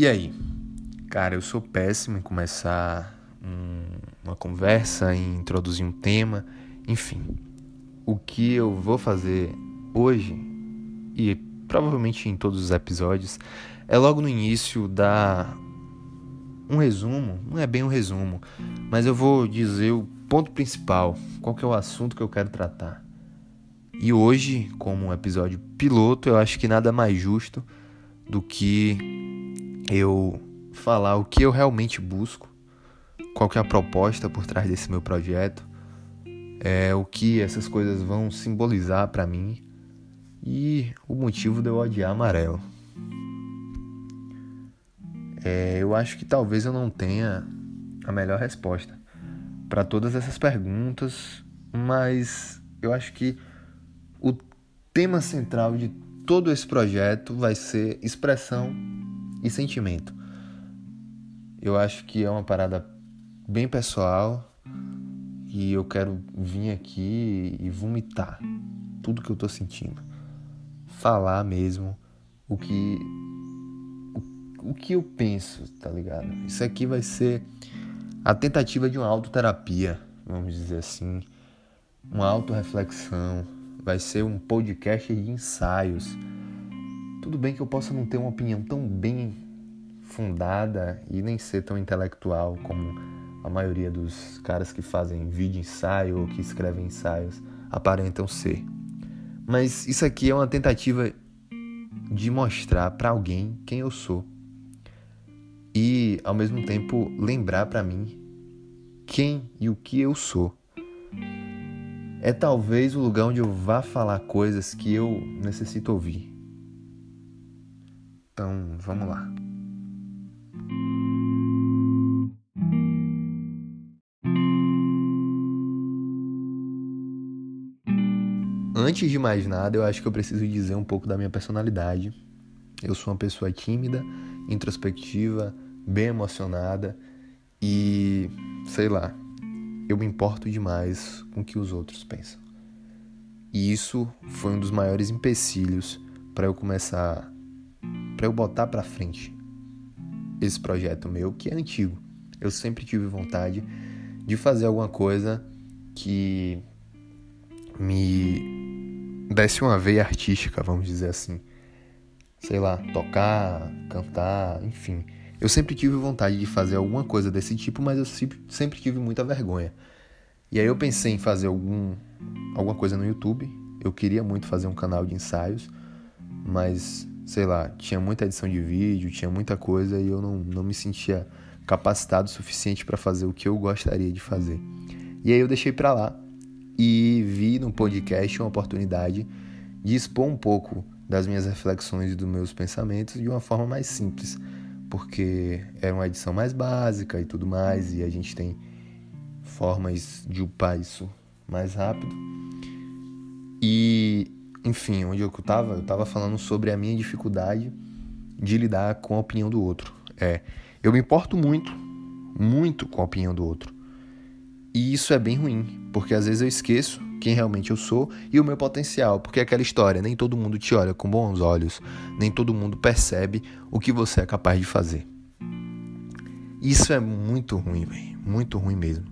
E aí? Cara, eu sou péssimo em começar um, uma conversa, em introduzir um tema, enfim. O que eu vou fazer hoje, e provavelmente em todos os episódios, é logo no início dar um resumo, não é bem um resumo, mas eu vou dizer o ponto principal, qual que é o assunto que eu quero tratar. E hoje, como um episódio piloto, eu acho que nada mais justo do que eu falar o que eu realmente busco, qual que é a proposta por trás desse meu projeto, é o que essas coisas vão simbolizar para mim e o motivo de eu odiar amarelo. É, eu acho que talvez eu não tenha a melhor resposta para todas essas perguntas, mas eu acho que o tema central de todo esse projeto vai ser expressão e sentimento. Eu acho que é uma parada bem pessoal e eu quero vir aqui e vomitar tudo que eu tô sentindo. Falar mesmo o que o, o que eu penso, tá ligado? Isso aqui vai ser a tentativa de uma autoterapia, vamos dizer assim, uma autorreflexão vai ser um podcast de ensaios. Tudo bem que eu possa não ter uma opinião tão bem fundada e nem ser tão intelectual como a maioria dos caras que fazem vídeo ensaio ou que escrevem ensaios aparentam ser. Mas isso aqui é uma tentativa de mostrar para alguém quem eu sou e ao mesmo tempo lembrar para mim quem e o que eu sou é talvez o lugar onde eu vá falar coisas que eu necessito ouvir. Então, vamos lá. Antes de mais nada, eu acho que eu preciso dizer um pouco da minha personalidade. Eu sou uma pessoa tímida, introspectiva, bem emocionada e sei lá, eu me importo demais com o que os outros pensam. E isso foi um dos maiores empecilhos para eu começar, para eu botar para frente esse projeto meu que é antigo. Eu sempre tive vontade de fazer alguma coisa que me desse uma veia artística, vamos dizer assim. Sei lá, tocar, cantar, enfim eu sempre tive vontade de fazer alguma coisa desse tipo, mas eu sempre tive muita vergonha. E aí eu pensei em fazer algum, alguma coisa no YouTube. Eu queria muito fazer um canal de ensaios, mas sei lá, tinha muita edição de vídeo, tinha muita coisa e eu não, não me sentia capacitado o suficiente para fazer o que eu gostaria de fazer. E aí eu deixei para lá e vi no podcast uma oportunidade de expor um pouco das minhas reflexões e dos meus pensamentos de uma forma mais simples porque é uma edição mais básica e tudo mais, e a gente tem formas de upar isso mais rápido. E, enfim, onde eu estava? Eu estava falando sobre a minha dificuldade de lidar com a opinião do outro. É, eu me importo muito, muito com a opinião do outro. E isso é bem ruim, porque às vezes eu esqueço quem realmente eu sou e o meu potencial, porque é aquela história, nem todo mundo te olha com bons olhos, nem todo mundo percebe o que você é capaz de fazer. Isso é muito ruim, velho, muito ruim mesmo.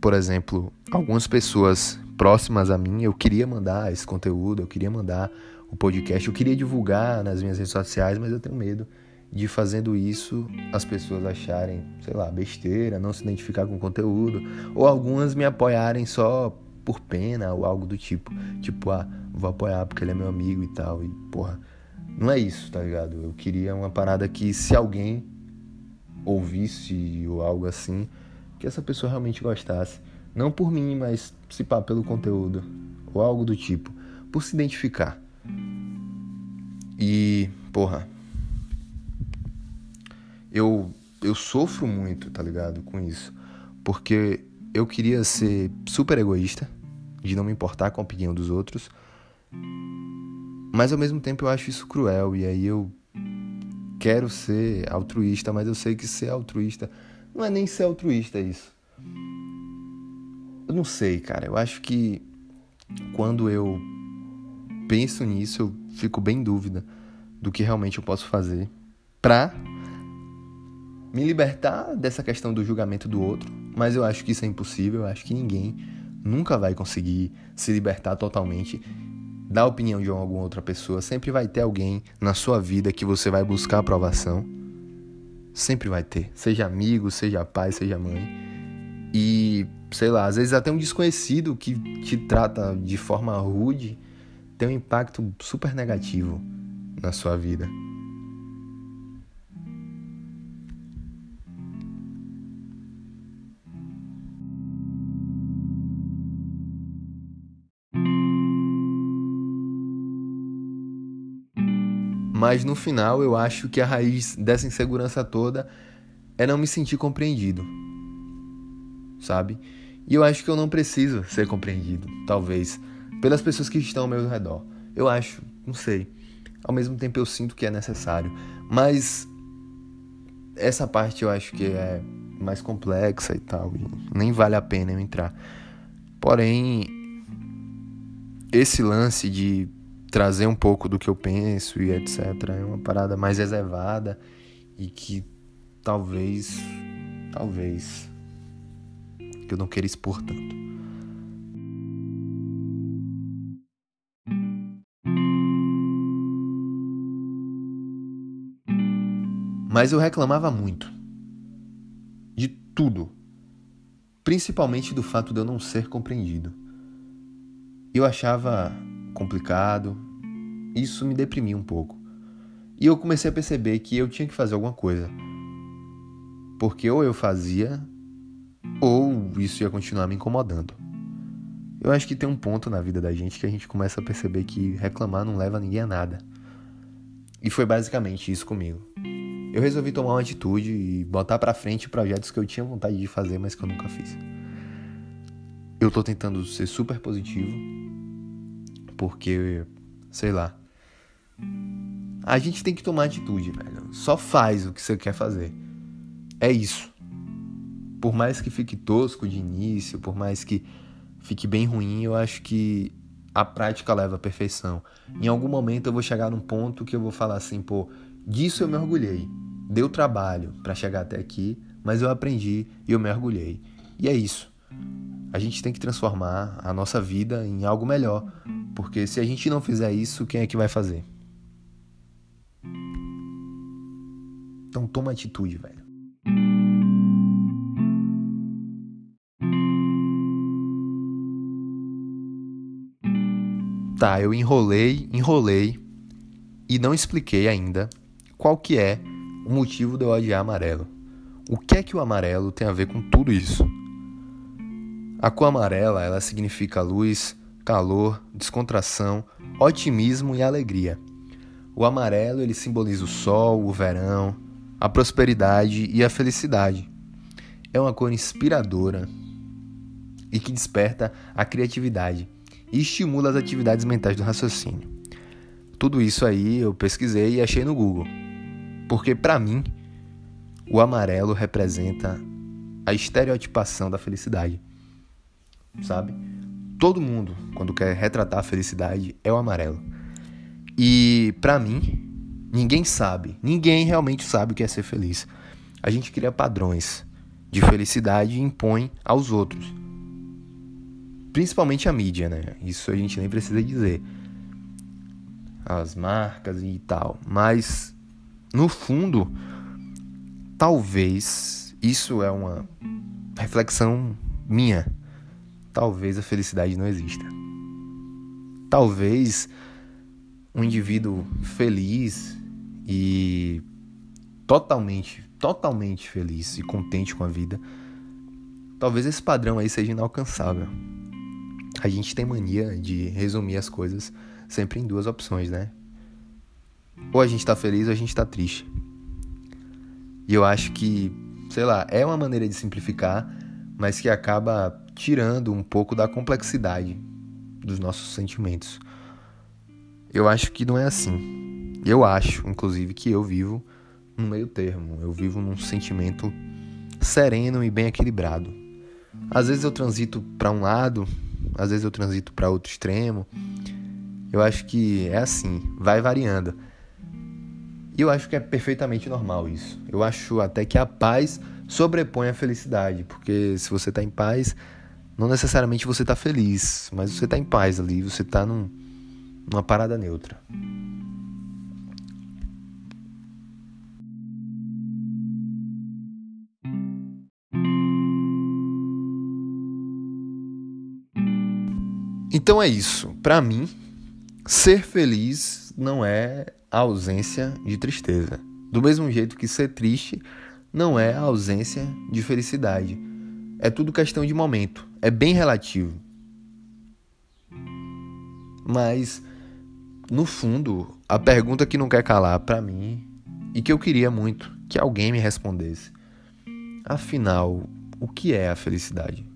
Por exemplo, algumas pessoas próximas a mim, eu queria mandar esse conteúdo, eu queria mandar o podcast, eu queria divulgar nas minhas redes sociais, mas eu tenho medo de fazendo isso as pessoas acharem, sei lá, besteira, não se identificar com o conteúdo, ou algumas me apoiarem só por pena ou algo do tipo. Tipo, ah, vou apoiar porque ele é meu amigo e tal. E, porra, não é isso, tá ligado? Eu queria uma parada que se alguém ouvisse ou algo assim, que essa pessoa realmente gostasse. Não por mim, mas se pá, pelo conteúdo. Ou algo do tipo. Por se identificar. E, porra. Eu, eu sofro muito, tá ligado? Com isso. Porque eu queria ser super egoísta, de não me importar com a opinião dos outros, mas ao mesmo tempo eu acho isso cruel e aí eu quero ser altruísta, mas eu sei que ser altruísta não é nem ser altruísta isso. Eu não sei, cara. Eu acho que quando eu penso nisso, eu fico bem em dúvida do que realmente eu posso fazer pra me libertar dessa questão do julgamento do outro, mas eu acho que isso é impossível, eu acho que ninguém nunca vai conseguir se libertar totalmente da opinião de alguma outra pessoa. Sempre vai ter alguém na sua vida que você vai buscar aprovação. Sempre vai ter, seja amigo, seja pai, seja mãe. E, sei lá, às vezes até um desconhecido que te trata de forma rude tem um impacto super negativo na sua vida. Mas no final eu acho que a raiz dessa insegurança toda é não me sentir compreendido. Sabe? E eu acho que eu não preciso ser compreendido, talvez, pelas pessoas que estão ao meu redor. Eu acho, não sei. Ao mesmo tempo eu sinto que é necessário. Mas essa parte eu acho que é mais complexa e tal. E nem vale a pena eu entrar. Porém, esse lance de trazer um pouco do que eu penso e etc. É uma parada mais reservada e que talvez, talvez, que eu não queira expor tanto. Mas eu reclamava muito. De tudo. Principalmente do fato de eu não ser compreendido. Eu achava complicado. Isso me deprimia um pouco. E eu comecei a perceber que eu tinha que fazer alguma coisa. Porque ou eu fazia, ou isso ia continuar me incomodando. Eu acho que tem um ponto na vida da gente que a gente começa a perceber que reclamar não leva ninguém a nada. E foi basicamente isso comigo. Eu resolvi tomar uma atitude e botar para frente projetos que eu tinha vontade de fazer, mas que eu nunca fiz. Eu tô tentando ser super positivo porque, sei lá. A gente tem que tomar atitude, velho. Só faz o que você quer fazer. É isso. Por mais que fique tosco de início, por mais que fique bem ruim, eu acho que a prática leva à perfeição. Em algum momento eu vou chegar num ponto que eu vou falar assim, pô, disso eu me orgulhei. Deu trabalho para chegar até aqui, mas eu aprendi e eu me orgulhei. E é isso. A gente tem que transformar a nossa vida em algo melhor, porque se a gente não fizer isso, quem é que vai fazer? Então toma atitude, velho. Tá, eu enrolei, enrolei e não expliquei ainda qual que é o motivo de eu odiar amarelo. O que é que o amarelo tem a ver com tudo isso? A cor amarela, ela significa luz, calor, descontração, otimismo e alegria. O amarelo ele simboliza o sol, o verão, a prosperidade e a felicidade. É uma cor inspiradora e que desperta a criatividade e estimula as atividades mentais do raciocínio. Tudo isso aí eu pesquisei e achei no Google. Porque para mim, o amarelo representa a estereotipação da felicidade. Sabe? todo mundo, quando quer retratar a felicidade, é o amarelo. E para mim, ninguém sabe, ninguém realmente sabe o que é ser feliz. A gente cria padrões de felicidade e impõe aos outros. Principalmente a mídia, né? Isso a gente nem precisa dizer. As marcas e tal. Mas, no fundo, talvez isso é uma reflexão minha talvez a felicidade não exista. Talvez um indivíduo feliz e totalmente, totalmente feliz e contente com a vida, talvez esse padrão aí seja inalcançável. A gente tem mania de resumir as coisas sempre em duas opções, né? Ou a gente tá feliz ou a gente tá triste. E eu acho que, sei lá, é uma maneira de simplificar, mas que acaba tirando um pouco da complexidade dos nossos sentimentos. Eu acho que não é assim. Eu acho, inclusive, que eu vivo no meio termo. Eu vivo num sentimento sereno e bem equilibrado. Às vezes eu transito para um lado, às vezes eu transito para outro extremo. Eu acho que é assim, vai variando. E eu acho que é perfeitamente normal isso. Eu acho até que a paz sobrepõe a felicidade, porque se você está em paz, não necessariamente você está feliz, mas você está em paz ali, você está num, numa parada neutra. Então é isso. Para mim, ser feliz não é a ausência de tristeza. Do mesmo jeito que ser triste não é a ausência de felicidade. É tudo questão de momento. É bem relativo. Mas, no fundo, a pergunta que não quer calar para mim e que eu queria muito que alguém me respondesse. Afinal, o que é a felicidade?